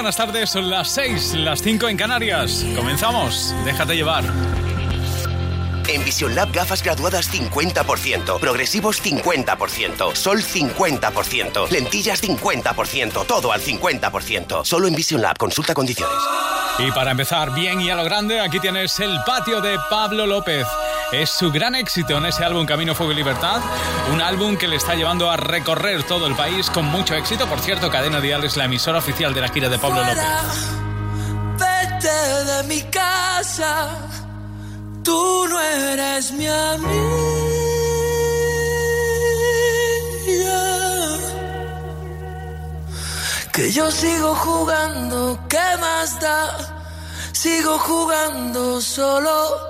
buenas tardes, son las 6, las 5 en Canarias. Comenzamos, déjate llevar. En Vision Lab gafas graduadas 50%, progresivos 50%, sol 50%, lentillas 50%, todo al 50%. Solo en Vision Lab, consulta condiciones. Y para empezar bien y a lo grande, aquí tienes el patio de Pablo López. Es su gran éxito en ese álbum Camino, Fuego y Libertad, un álbum que le está llevando a recorrer todo el país con mucho éxito. Por cierto, Cadena Dial es la emisora oficial de la gira de Pablo López. Vete de mi casa Tú no eres mi amiga. Que yo sigo jugando, ¿qué más da? Sigo jugando solo,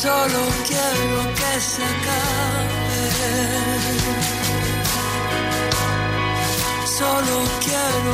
Solo quiero que se acabe. Solo quiero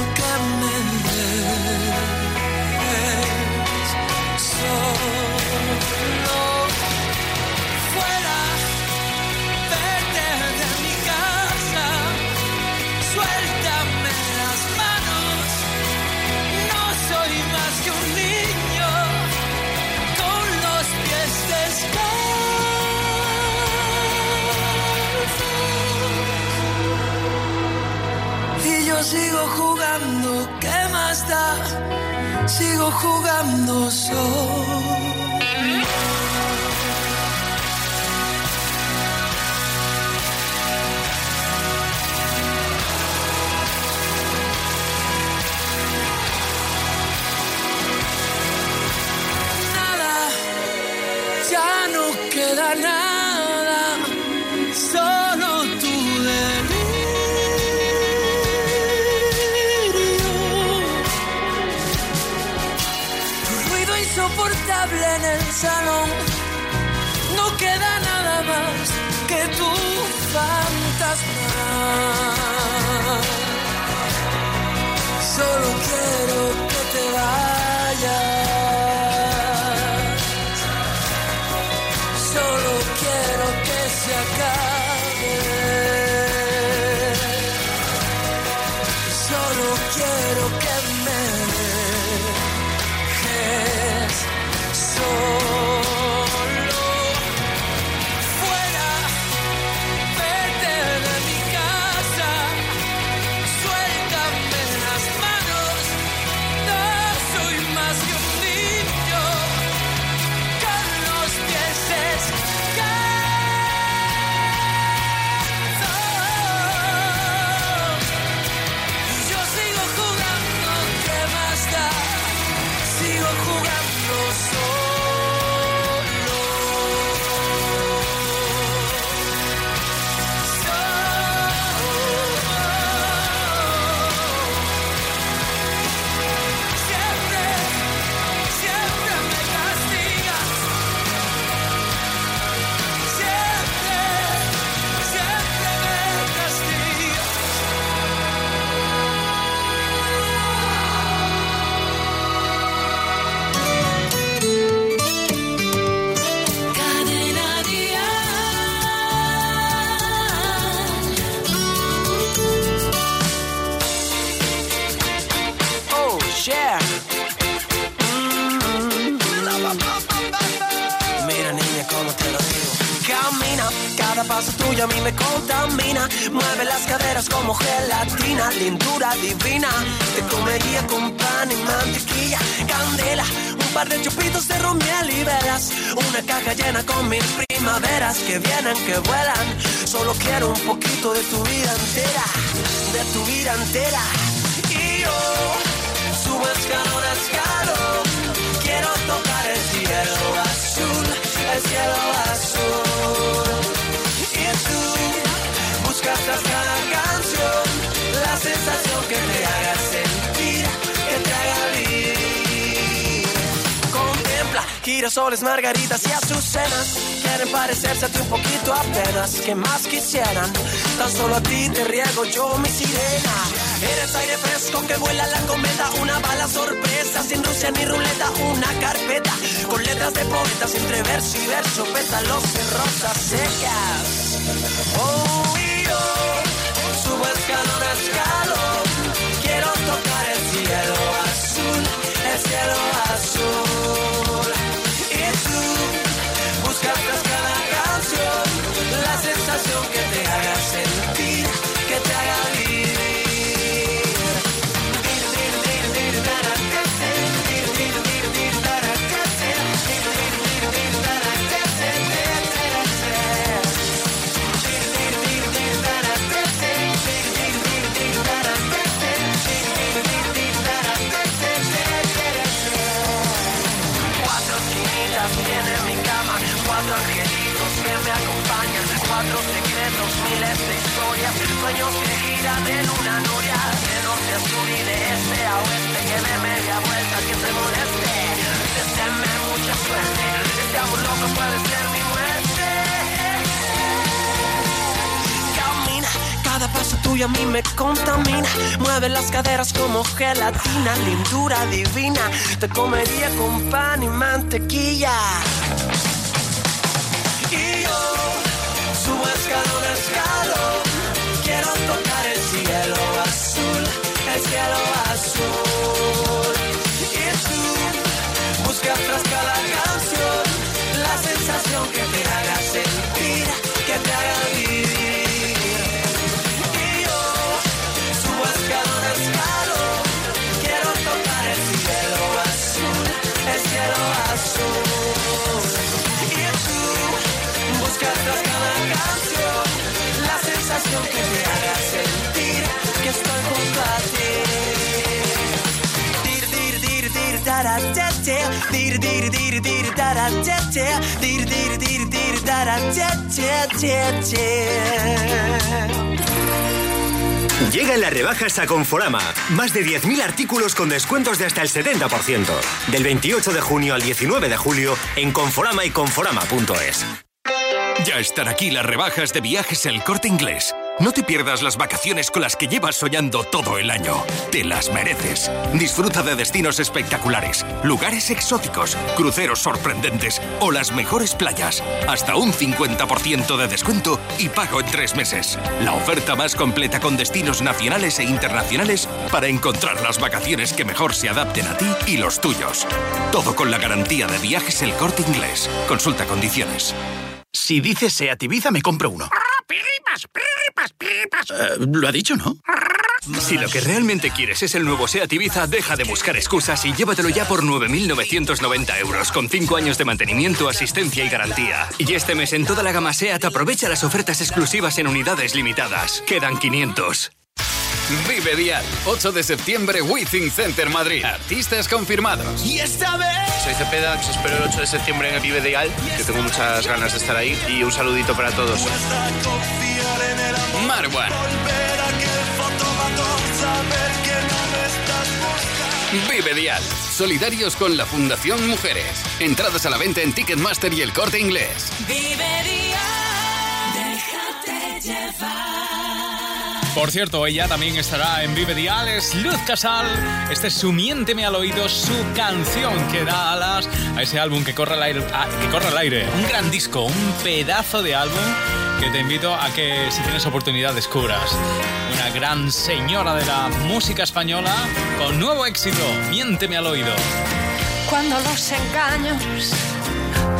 de chupitos de romiel y velas. Una caja llena con mil primaveras que vienen, que vuelan. Solo quiero un poquito de tu vida entera, de tu vida entera. Y yo subo escalón a escalón. Quiero tocar el cielo azul, el cielo azul buscas cada canción girasoles, margaritas y azucenas. Quieren parecerse a ti un poquito apenas, que más quisieran. Tan solo a ti te riego yo mi sirena. Eres aire fresco que vuela la cometa, una bala sorpresa, sin Rusia ni ruleta, una carpeta con letras de poetas entre verso y verso, pétalos de rosas secas. Oh, y yo subo escalón a escalón, quiero tocar el cielo azul, el cielo azul. Buscas tras cada canción la sensación que te haga sentir, sueños que giran de luna a noria, de norte a sur y de este a oeste, que de media vuelta que se moleste, deseame mucha suerte, este amor loco puede ser mi muerte. Camina, cada paso tuyo a mí me contamina. Mueve las caderas como gelatina, lindura divina. Te comería con pan y mantequilla. Y yo tras cada canción la sensación que te haga sentir que estoy junto a ti. Dir, dir, dir, dir, te, te. Dir, dir, dir, dir, te, te. Dir, dir, dir, dir, te, te, te, te. Llegan las rebajas a Conforama. Más de 10.000 artículos con descuentos de hasta el 70%. Del 28 de junio al 19 de julio en Conforama y Conforama.es. Ya están aquí las rebajas de viajes El Corte Inglés. No te pierdas las vacaciones con las que llevas soñando todo el año. Te las mereces. Disfruta de destinos espectaculares, lugares exóticos, cruceros sorprendentes o las mejores playas. Hasta un 50% de descuento y pago en tres meses. La oferta más completa con destinos nacionales e internacionales para encontrar las vacaciones que mejor se adapten a ti y los tuyos. Todo con la garantía de viajes El Corte Inglés. Consulta condiciones. Si dices Seat Ibiza, me compro uno. Eh, lo ha dicho, ¿no? Si lo que realmente quieres es el nuevo Seat Ibiza, deja de buscar excusas y llévatelo ya por 9.990 euros, con 5 años de mantenimiento, asistencia y garantía. Y este mes en toda la gama Seat aprovecha las ofertas exclusivas en unidades limitadas. Quedan 500. Vive Dial, 8 de septiembre, Withing Center Madrid. Artistas confirmados. Y esta vez Soy Cepeda, os espero el 8 de septiembre en el Vive Dial, que tengo muchas ganas de estar ahí. Y un saludito para todos. Marwan. Vive Dial, solidarios con la Fundación Mujeres. Entradas a la venta en Ticketmaster y el corte inglés. Vive día, déjate llevar. Por cierto, ella también estará en Vive Dial, es Luz Casal. Este es su Miénteme al oído, su canción que da alas a ese álbum que corre al aire. a- que corre al aire. Un gran disco, un pedazo de álbum que te invito a que si tienes oportunidad descubras. Una gran señora de la música española con nuevo éxito, Miénteme al oído. Cuando los engaños,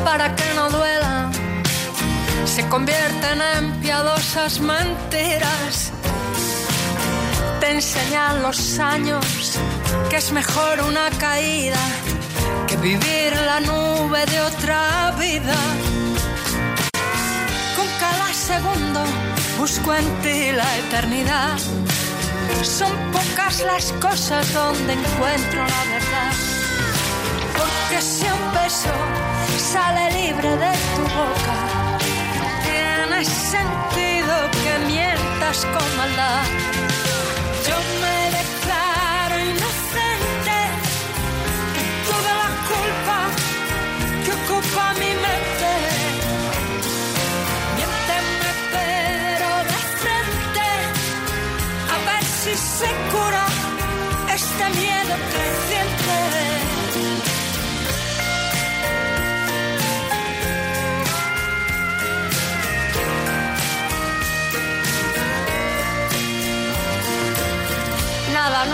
para que no duelan, se convierten en piadosas mentiras. Te enseñan los años que es mejor una caída que vivir la nube de otra vida. Con cada segundo busco en ti la eternidad. Son pocas las cosas donde encuentro la verdad. Porque si un beso sale libre de tu boca, tiene sentido que mientas con maldad. Yo me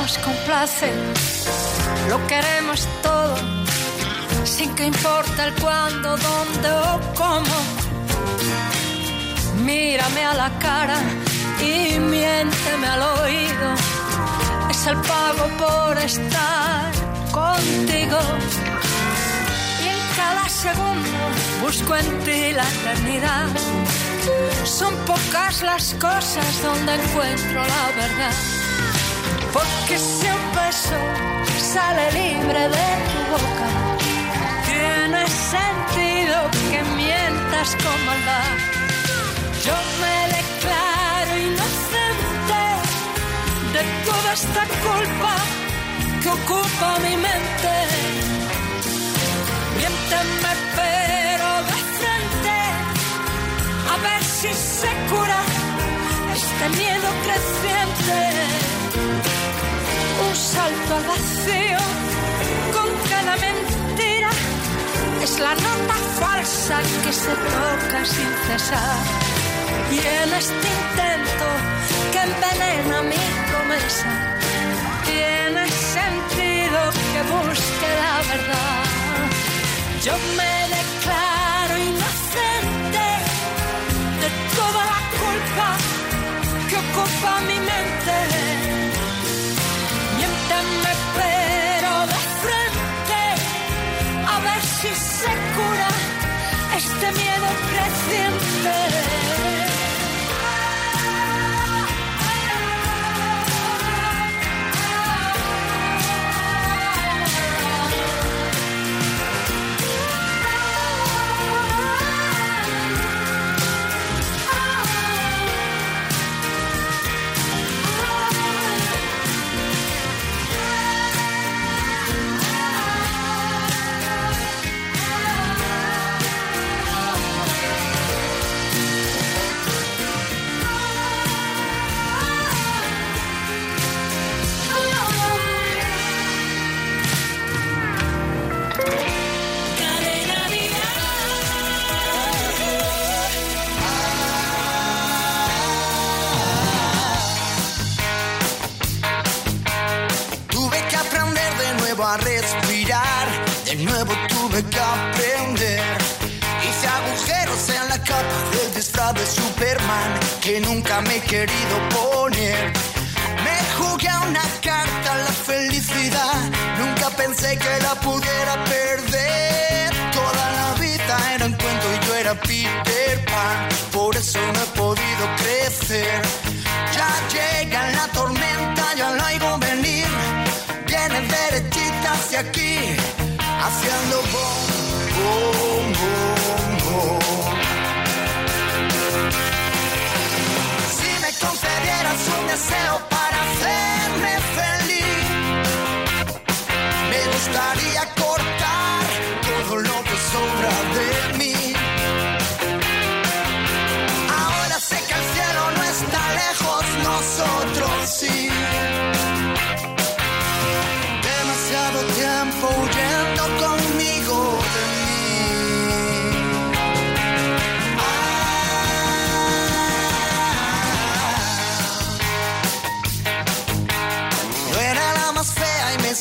nos complace, lo queremos todo, sin que importe el cuándo, dónde o cómo. Mírame a la cara y miénteme al oído, es el pago por estar contigo. Y en cada segundo busco en ti la eternidad. Son pocas las cosas donde encuentro la verdad. Porque si un beso sale libre de tu boca, tiene sentido que mientas con maldad. Yo me declaro inocente de toda esta culpa que ocupa mi mente. Miénteme pero de frente, a ver si se cura este miedo creciente. Un salto al vacío con cada mentira es la nota falsa que se toca sin cesar. Y en este intento que envenena mi promesa, tiene sentido que busque la verdad. Yo me declaro inocente de toda la culpa que ocupa mi mente. Se cura este miedo creciente. Tuve que aprender. Hice agujeros en la capa del disfraz de Superman que nunca me he querido poner. Me jugué a una carta la felicidad, nunca pensé que la pudiera perder. Toda la vida era un cuento y yo era Peter Pan, por eso no he podido crecer. Ya llega la tormenta, ya la oigo venir, viene derechita hacia aquí,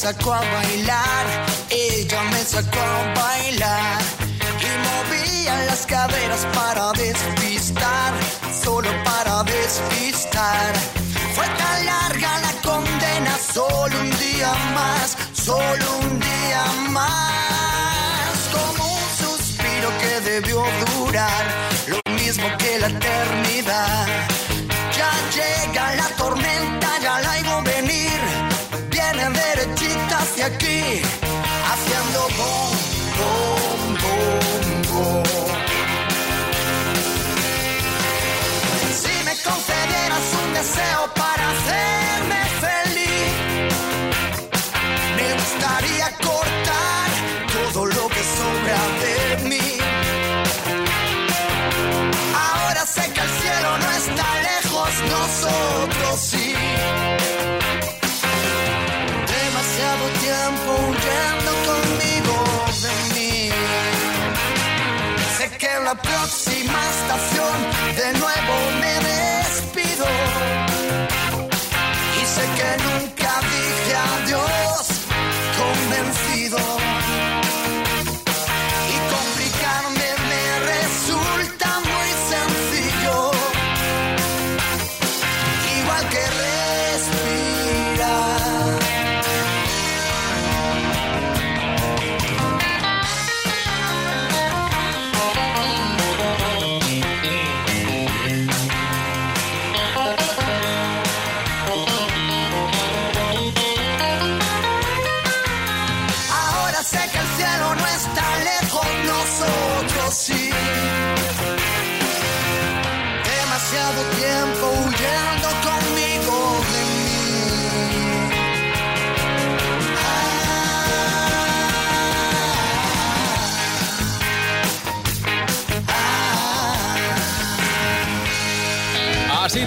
sacó a bailar. Ella me sacó a bailar. Y movía las caderas para despistar. Solo para despistar. Fue tan larga la condena. Solo un día más. Solo un día más. Como un suspiro que debió durar. Lo mismo que la eternidad.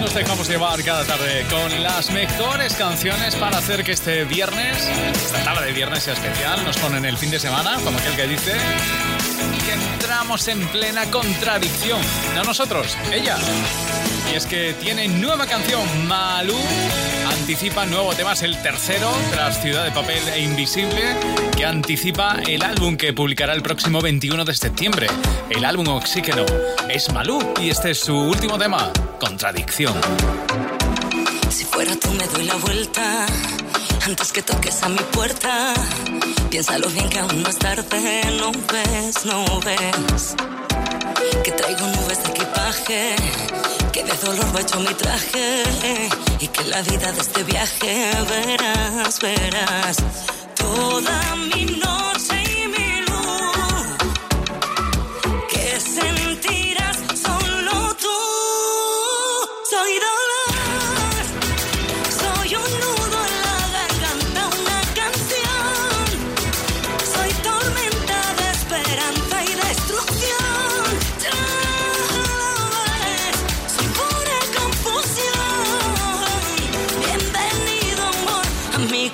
Nos dejamos llevar cada tarde con las mejores canciones para hacer que este viernes, esta tarde de viernes sea especial. Nos ponen el fin de semana, como aquel que dice que entramos en plena contradicción. No nosotros, ella. Y es que tiene nueva canción, Malú. Anticipa nuevo tema, es el tercero tras Ciudad de Papel e Invisible, que anticipa el álbum que publicará el próximo 21 de septiembre. El álbum Oxígeno. Es Malú y este es su último tema, Contradicción. Si fuera tú me doy la vuelta antes que toques a mi puerta. Piénsalo bien que aún no es tarde, no ves, no ves. Que traigo nubes de equipaje, que de dolor va hecho mi traje. Y que la vida de este viaje verás, verás. Toda mi noche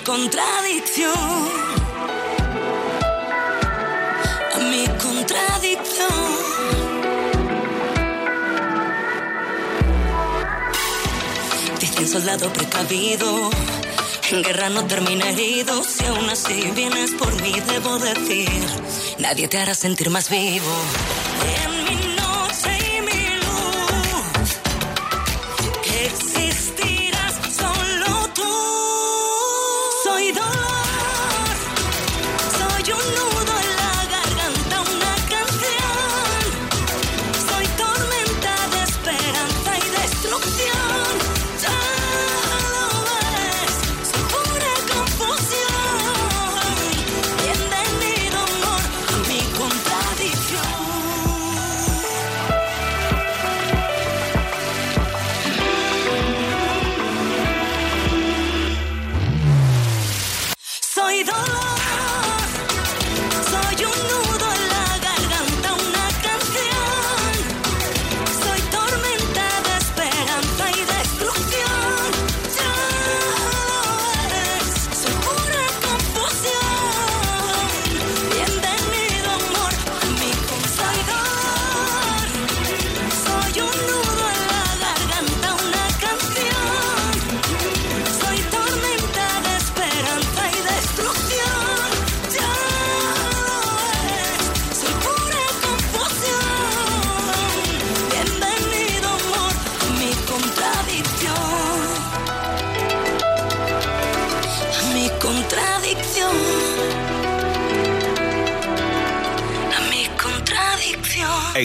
contradicción. A mi contradicción. Dicen soldado precavido, en guerra no termina herido. Si aún así vienes por mí, debo decir, nadie te hará sentir más vivo.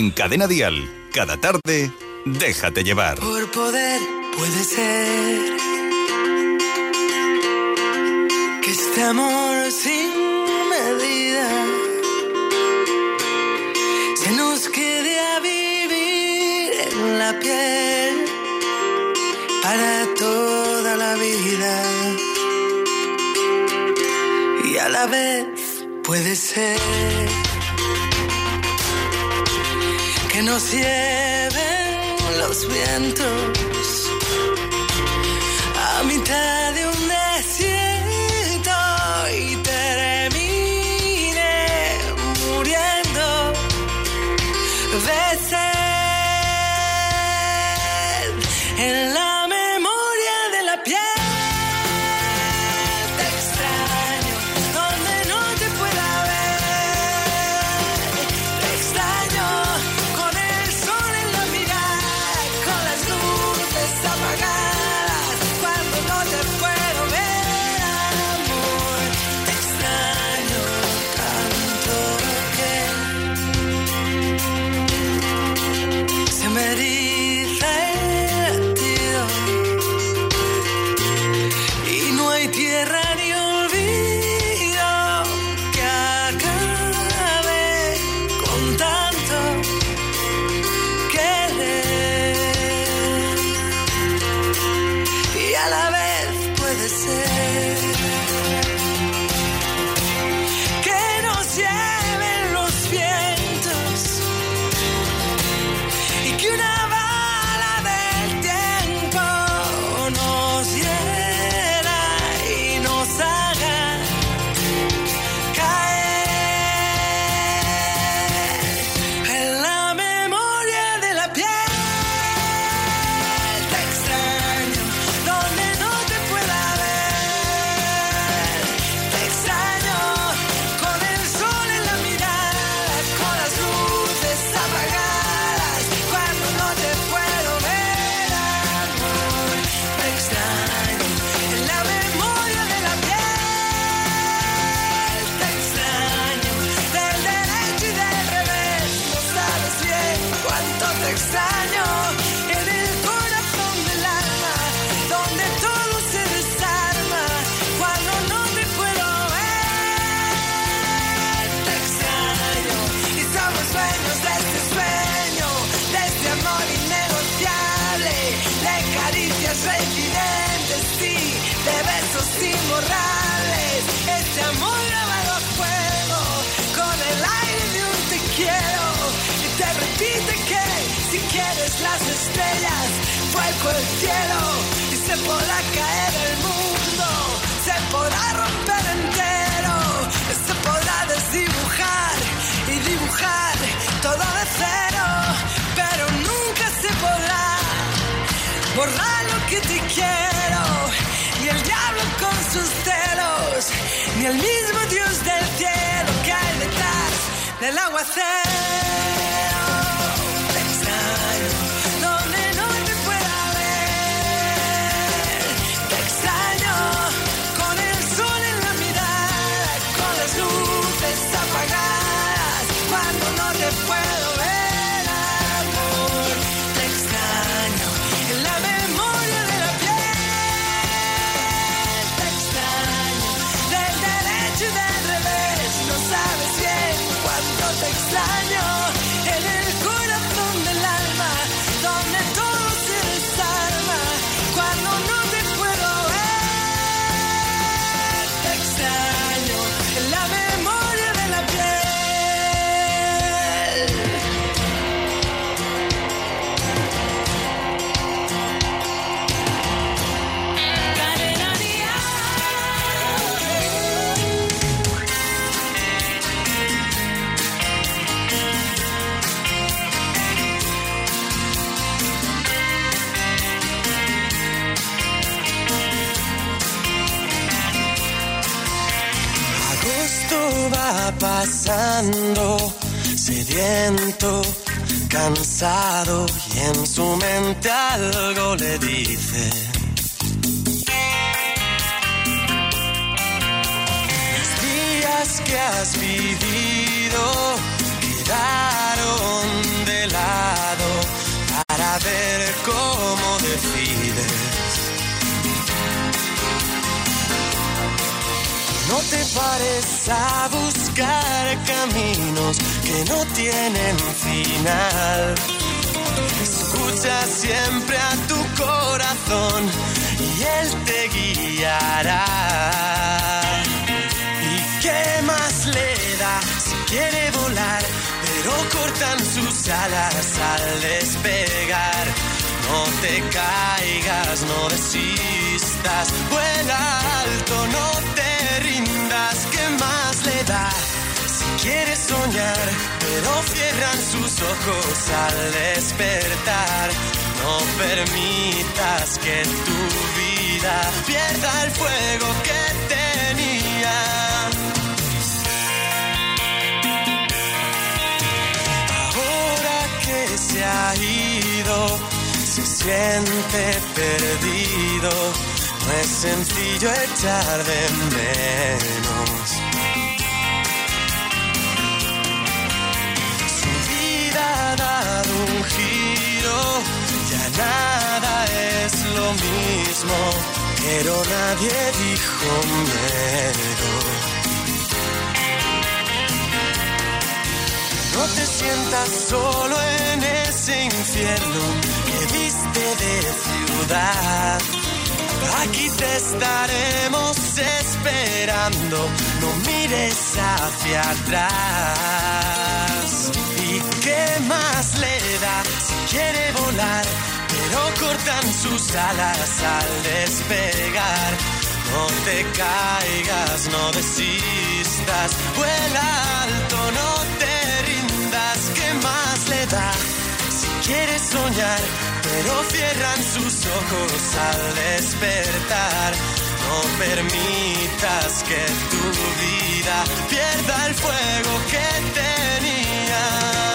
En Cadena Dial, cada tarde, déjate llevar. Por poder puede ser que este I know. Pero nunca se podrá borrar lo que te quiero, ni el diablo con sus celos, ni el mismo Dios del cielo que hay detrás del aguacero. Pasando, sediento, cansado y en su mente algo le dice. Los días que has vivido quedaron de lado para ver cómo decides. No te pares a buscar caminos que no tienen final. Escucha siempre a tu corazón y él te guiará. ¿Y qué más le da si quiere volar? Pero cortan sus alas al despegar. No te caigas, no desistas, vuela alto, no te rindas, ¿qué más le da? Si quieres soñar, pero cierran sus ojos al despertar. No permitas que tu vida pierda el fuego que tenía. Ahora que se ha ido, se siente perdido. No es sencillo echar de menos. Su vida ha dado un giro, ya nada es lo mismo, pero nadie dijo miedo. No te sientas solo en ese infierno que viste de ciudad. Aquí te estaremos esperando, no mires hacia atrás. ¿Y qué más le da si quiere volar? Pero cortan sus alas al despegar. No te caigas, no desistas, vuela alto, no te ¿qué más le da? Si quieres soñar, pero cierran sus ojos al despertar. No permitas que tu vida pierda el fuego que tenía.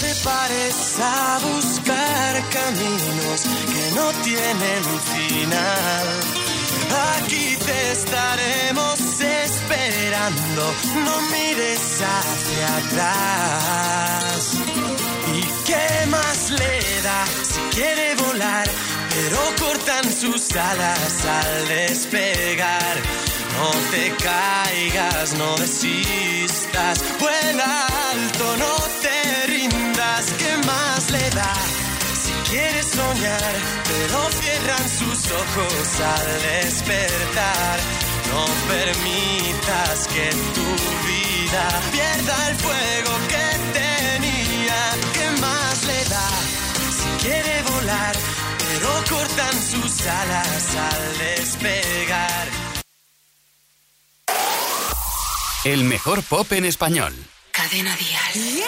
Te pares a buscar caminos que no tienen final. Aquí te estaremos esperando, no mires hacia atrás. ¿Y qué más le da si quiere volar? pero cortan sus alas al despegar. No te caigas, no desistas, vuela alto, no te rindas, ¿qué más le da? Si quieres soñar, pero cierran sus ojos al despertar. No permitas que tu vida pierda el fuego que tenía, ¿qué más le da? Si quiere volar, pero cortan sus alas al despegar. El mejor pop en español. Cadena Dial.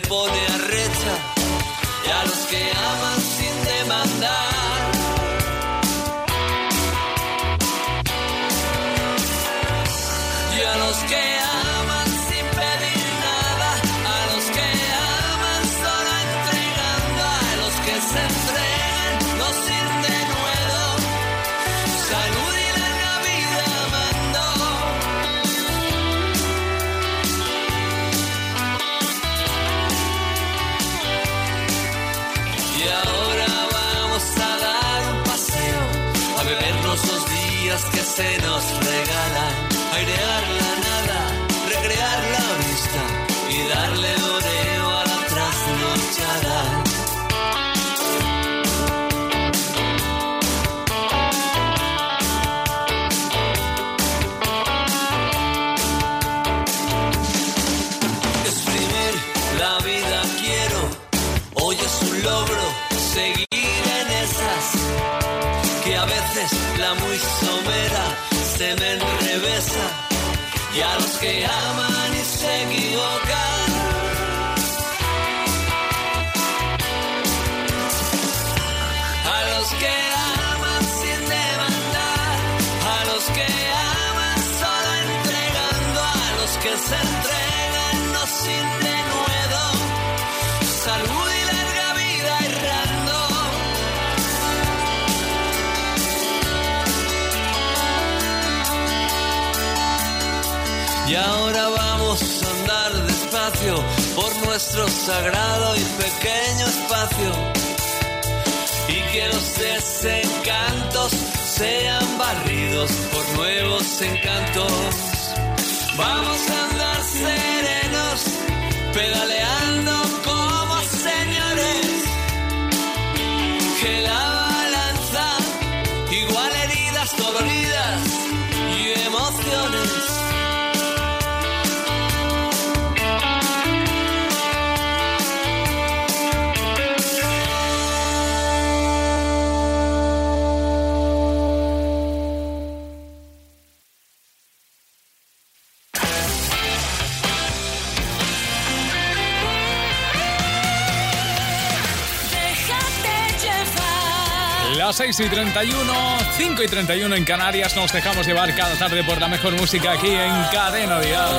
Pone a recha y a los que aman se nos regalan, airear la nada, recrear la vista y darle doreo a la trasnochada. Exprimir la vida quiero, hoy es un logro seguir en esas que a veces la muy somera se me enrevesa y a los que aman y se equivocan. Nuestro sagrado y pequeño espacio. Y que los desencantos sean barridos por nuevos encantos. Vamos a andar serenos, pedaleando 6 y 31, 5 y 31 en Canarias. Nos dejamos llevar cada tarde por la mejor música aquí en Cadena Dial.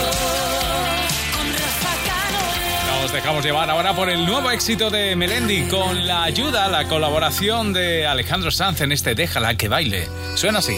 Nos dejamos llevar ahora por el nuevo éxito de Melendi con la ayuda, la colaboración de Alejandro Sanz en este Déjala que baile. Suena así.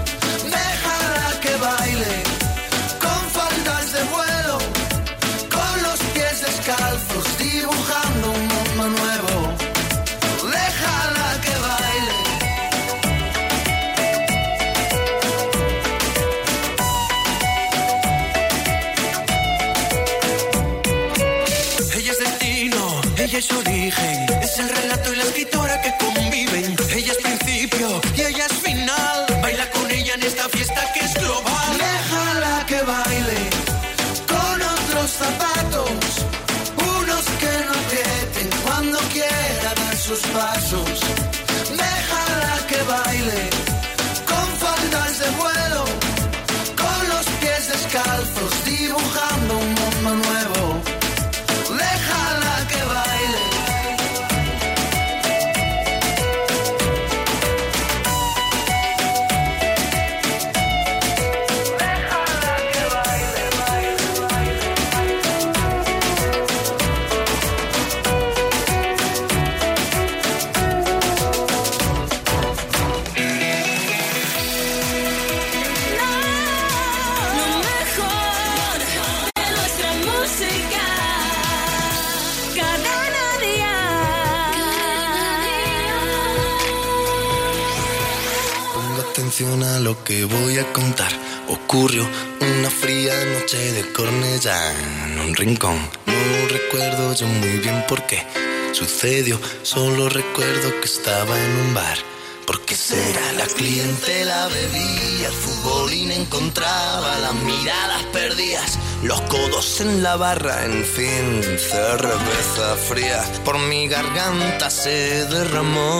Que voy a contar. Ocurrió una fría noche de Cornellá en un rincón. No recuerdo yo muy bien por qué sucedió. Solo recuerdo que estaba en un bar. Porque será la clientela bebía, el futbolín encontraba las miradas perdidas, los codos en la barra, en fin, cerveza fría por mi garganta se derramó.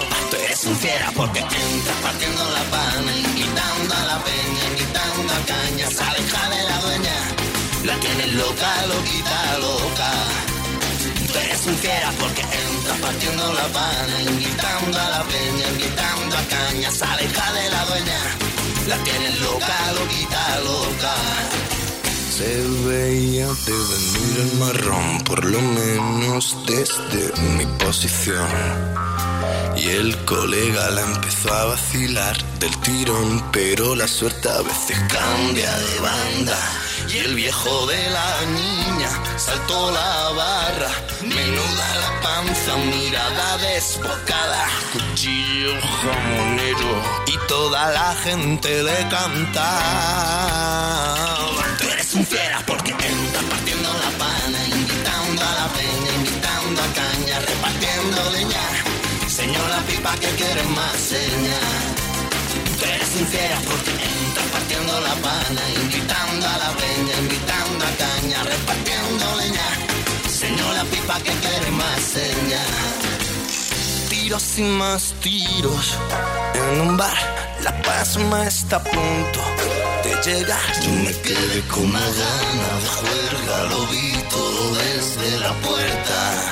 Porque entras partiendo la pana, invitando a la peña, invitando a caña, se aleja de la dueña, la tienes loca, loquita, loca. Tú eres un fiera porque entras partiendo la pana, invitando a la peña, invitando a caña, se aleja de la dueña, la tienes loca, loquita, loca. Se veía de venir el marrón, por lo menos desde mi posición. Y el colega la empezó a vacilar del tirón, pero la suerte a veces cambia de banda. Y el viejo de la niña saltó la barra, menuda la panza, mirada desbocada, cuchillo jamonero y toda la gente le cantaba. Tú eres un fiera Señora pipa que quiere más señal. Tú eres fiera porque entras partiendo la pana, invitando a la peña, invitando a caña, repartiendo leña. Señora pipa que quiere más señal. Tiros y más tiros en un bar. La pasma está a punto de llegar. Yo me quedé con una gana de juerga, lo vi todo desde la puerta.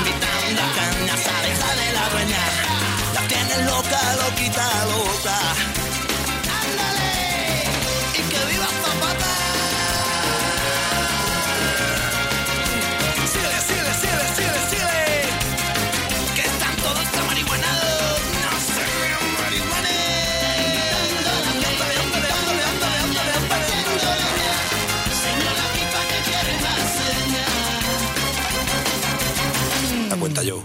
Tienes loca, loquita, loca.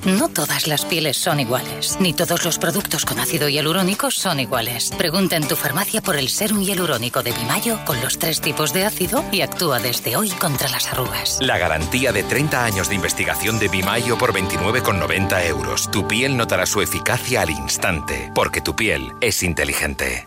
No todas las pieles son iguales, ni todos los productos con ácido hialurónico son iguales. Pregunta en tu farmacia por el serum hialurónico de Bimayo con los tres tipos de ácido y actúa desde hoy contra las arrugas. La garantía de 30 años de investigación de Bimayo por 29,90 euros. Tu piel notará su eficacia al instante, porque tu piel es inteligente.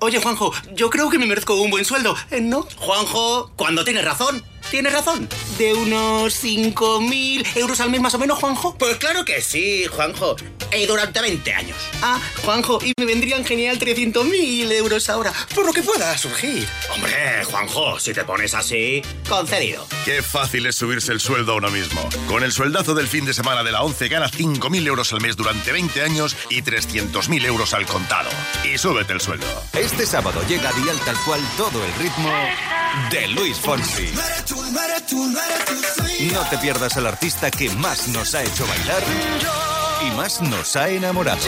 Oye, Juanjo, yo creo que me merezco un buen sueldo, ¿eh, ¿no? Juanjo, cuando tienes razón, tienes razón. ¿De unos 5.000 euros al mes más o menos, Juanjo? Pues claro que sí, Juanjo. Y durante 20 años. Ah, Juanjo, y me vendrían genial 300.000 euros ahora, por lo que pueda surgir. Hombre, Juanjo, si te pones así, concedido. Qué fácil es subirse el sueldo a uno mismo. Con el sueldazo del fin de semana de la 11 gana 5.000 euros al mes durante 20 años y 300.000 euros al contado. Y súbete el sueldo. Este sábado llega a Dial Tal Cual todo el ritmo de Luis Fonsi. No te pierdas al artista que más nos ha hecho bailar y más nos ha enamorado.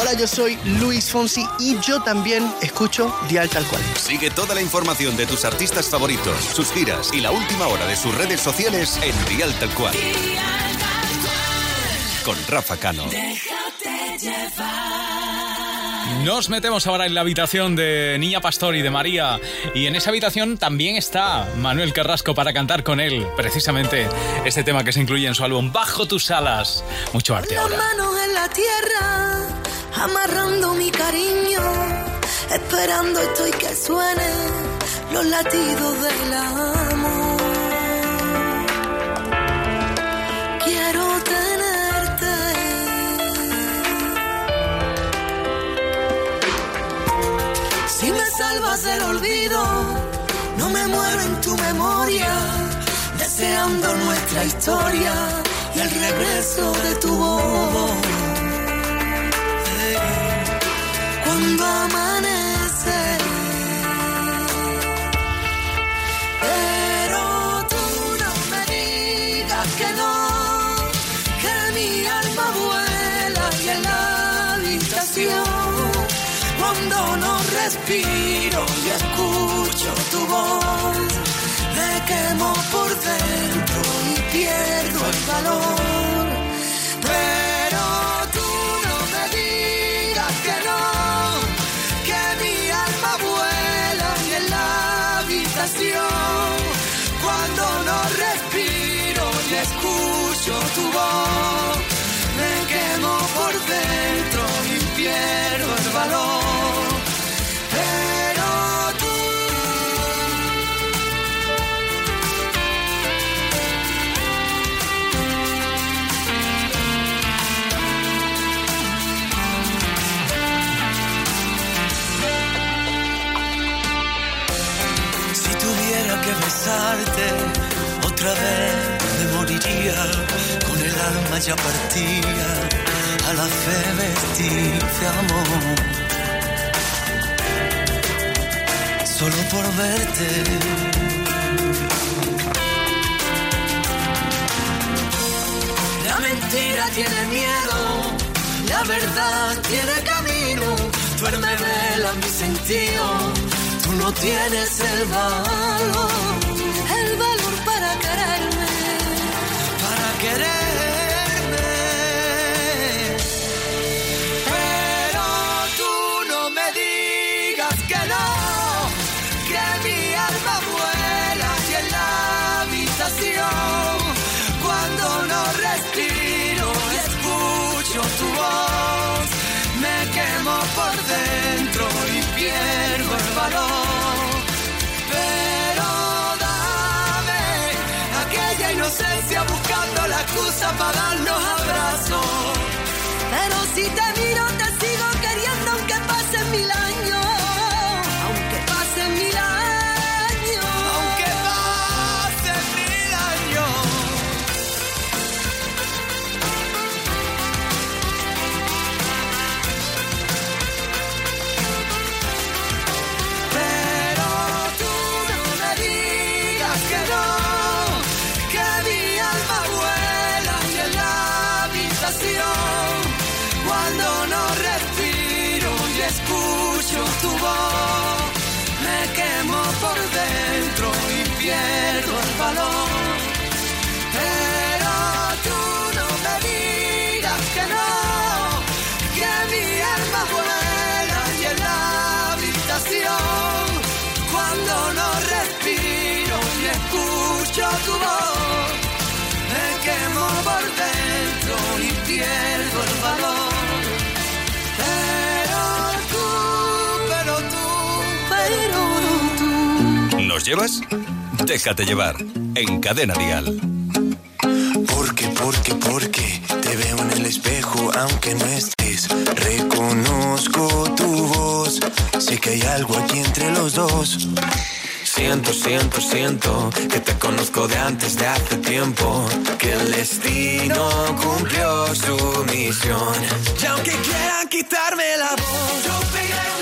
Hola, yo soy Luis Fonsi y yo también escucho Dial Tal Cual. Sigue toda la información de tus artistas favoritos, sus giras y la última hora de sus redes sociales en Dial Tal Cual. Con Rafa Cano. Nos metemos ahora en la habitación de Niña Pastor y de María. Y en esa habitación también está Manuel Carrasco para cantar con él, precisamente este tema que se incluye en su álbum Bajo tus alas. Mucho arte ahora. manos en la tierra, amarrando mi cariño, esperando estoy que suenen los latidos del amor. Quiero tenerte. Salvas del olvido, no me muero en tu memoria, deseando nuestra historia y el regreso de tu voz. Cuando amanece, respiro y escucho tu voz, me quemo por dentro y pierdo el valor. Pero tú no me digas que no, que mi alma vuela y en la habitación, cuando no respiro y escucho tu voz, me quemo por dentro otra vez me moriría, con el alma ya partida, a la fe vestirse amor. Solo por verte. la mentira tiene miedo, la verdad tiene camino, duerme vela mi sentido, tú no tienes el valor. nos llevas? Déjate llevar en Cadena Dial. Porque, porque, porque te veo en el espejo aunque no estés. Reconozco tu voz, sé que hay algo aquí entre los dos. Siento, siento, siento que te conozco de antes de hace tiempo. Que el destino cumplió su misión. Y aunque quieran quitarme la voz, yo pegué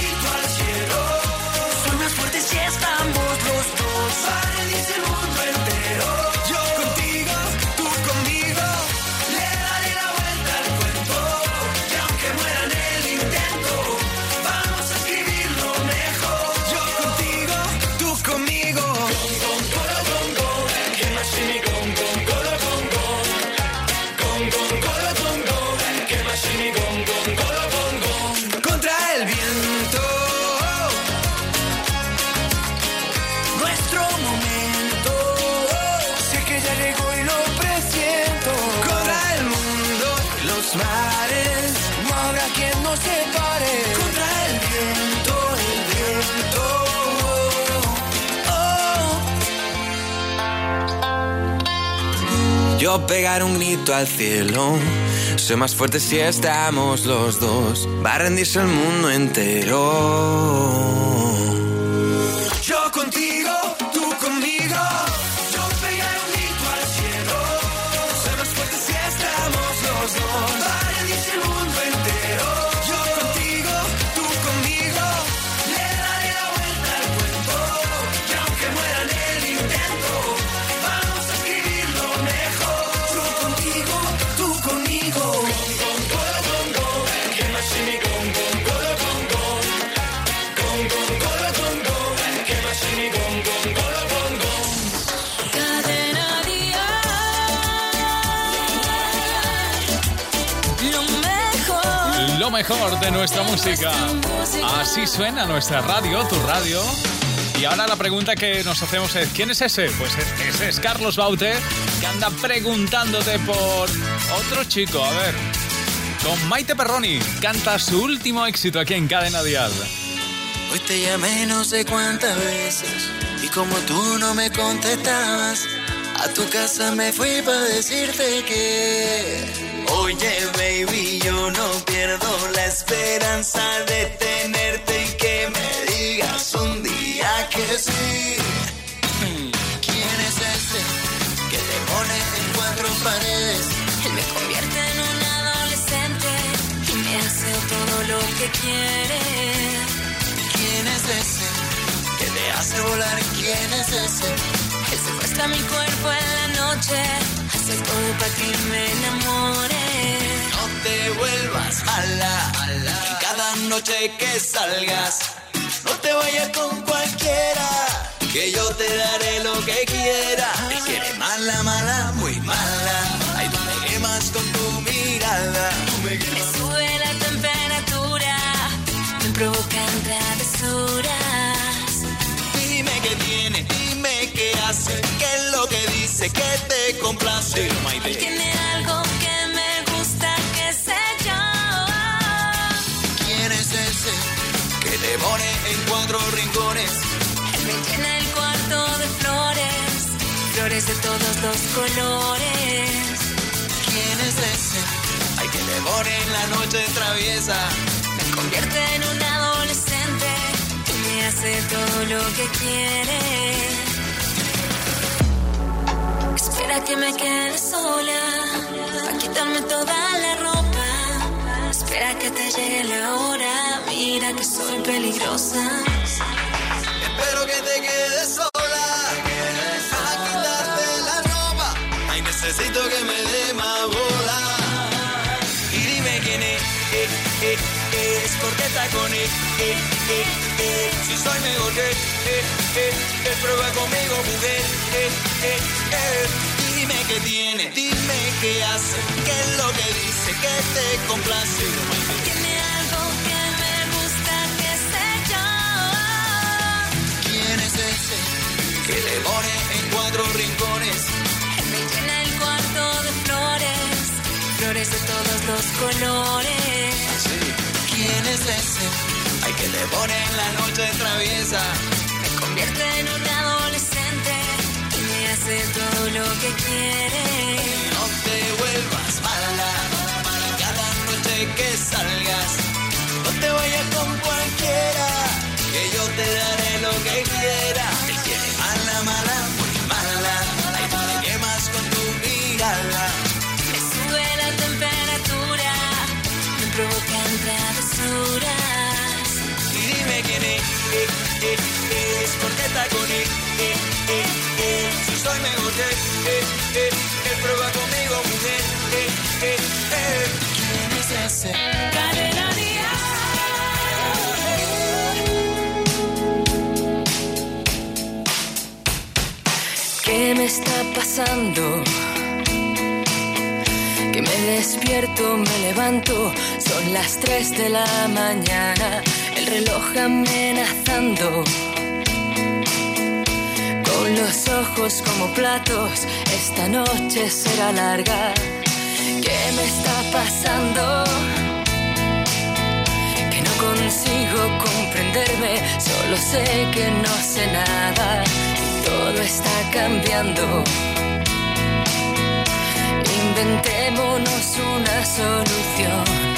mares, no habrá quien nos separe contra el viento, el viento. Oh, oh. Yo pegar un grito al cielo, soy más fuerte si estamos los dos, va a rendirse el mundo entero. Mejor de nuestra música. Así suena nuestra radio, tu radio. Y ahora la pregunta que nos hacemos es, ¿quién es ese? Pues ese es Carlos Baute, que anda preguntándote por otro chico. A ver, con Maite Perroni, canta su último éxito aquí en Cadena Dial. Hoy te llamé no sé cuántas veces y como tú no me contestabas, a tu casa me fui para decirte que, oye baby, yo no pierdo la esperanza de tenerte y que me digas un día que sí. ¿Quién es ese que te pone en cuatro paredes? Él me convierte en un adolescente y me hace todo lo que quiere. ¿Quién es ese que te hace volar? ¿Quién es ese? Secuestra mi cuerpo en la noche, hace todo para que me enamore. No te vuelvas mala, y cada noche que salgas, no te vayas con cualquiera, que yo te daré lo que quiera. Te quiere mala, mala, muy mala, ay, tú me quemas con tu mirada. Tú me Me sube la temperatura, me provocan travesuras. Lo que te complace. Él tiene algo que me gusta, que sé yo. ¿Quién es ese que te pone en cuatro rincones? Él me llena el cuarto de flores, flores de todos los colores. ¿Quién es ese? Ay, que te pone en la noche traviesa. Me convierte en un adolescente y me hace todo lo que quiere. Espera que me quede sola, para quitarme toda la ropa. Espera que te llegue la hora, mira que soy peligrosa. Espero que te quedes sola. Para quitarte la ropa. Ay, necesito que me dé más bola. Y dime quién es, eh, eh, eh, es porque está con él, eh, eh, eh. Si soy mejor que, eh, eh, prueba conmigo, mujer, eh, eh, eh. Dime qué tiene, dime qué hace, qué es lo que dice, que te complace. Tiene algo que me gusta, que sé yo. ¿Quién es ese que te pone en cuatro rincones? Me llena el cuarto de flores, flores de todos los colores. ¿Quién es ese? Ay, que te pone en la noche traviesa. Convierte en un adolescente y me hace todo lo que quiere. No te vuelvas mala, cada noche que salgas. No te vayas con cualquiera, que yo te daré lo que quiera. Está con él, eh, eh, eh. Si soy mejor que, eh, él prueba conmigo, mujer. ¿Quién es ese? Cadena ¿Qué me está pasando? Que me despierto, me levanto, son las 3 de la mañana, el reloj amenazando. Los ojos como platos, esta noche será larga. ¿Qué me está pasando? Que no consigo comprenderme, solo sé que no sé nada todo está cambiando. Inventémonos una solución.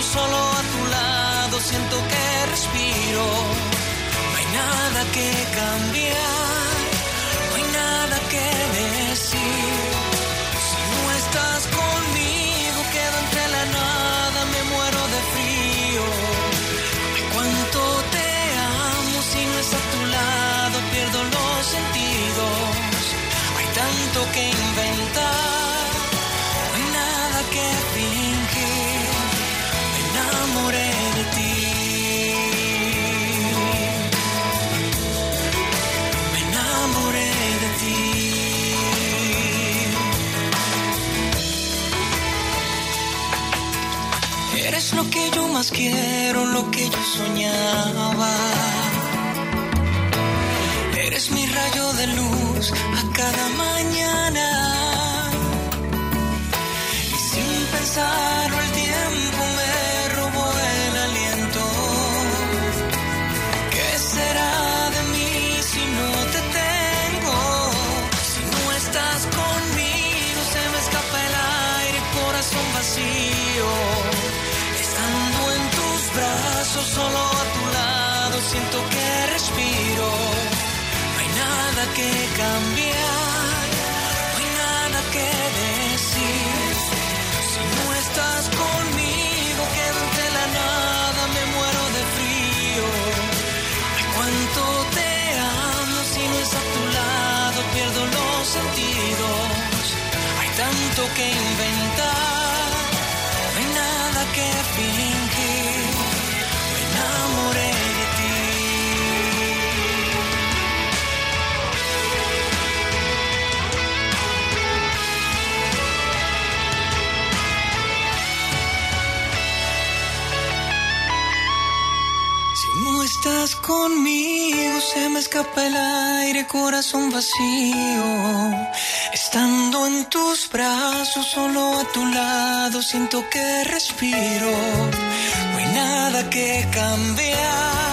solo a tu lado, siento que respiro. No hay nada que cambiar. más quiero lo que yo soñaba. Eres mi rayo de luz a cada mañana. Y sin pensar conmigo se me escapa el aire, corazón vacío. Estando en tus brazos, solo a tu lado, siento que respiro. No hay nada que cambiar,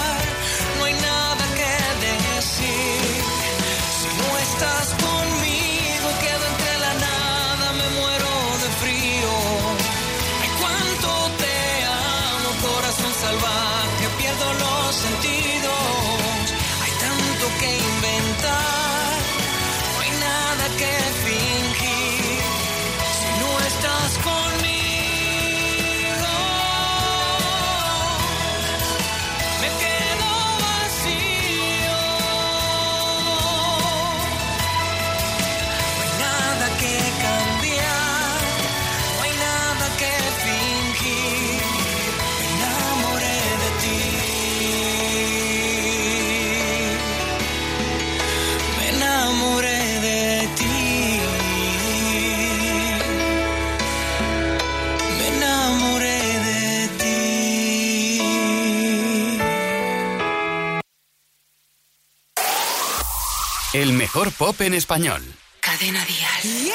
mejor pop en español. Cadena Dial.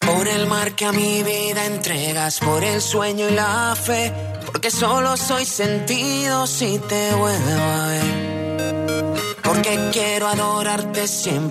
Por el mar que a mi vida entregas, por el sueño y la fe, porque solo soy sentido si te vuelvo a ver. Porque quiero adorarte siempre.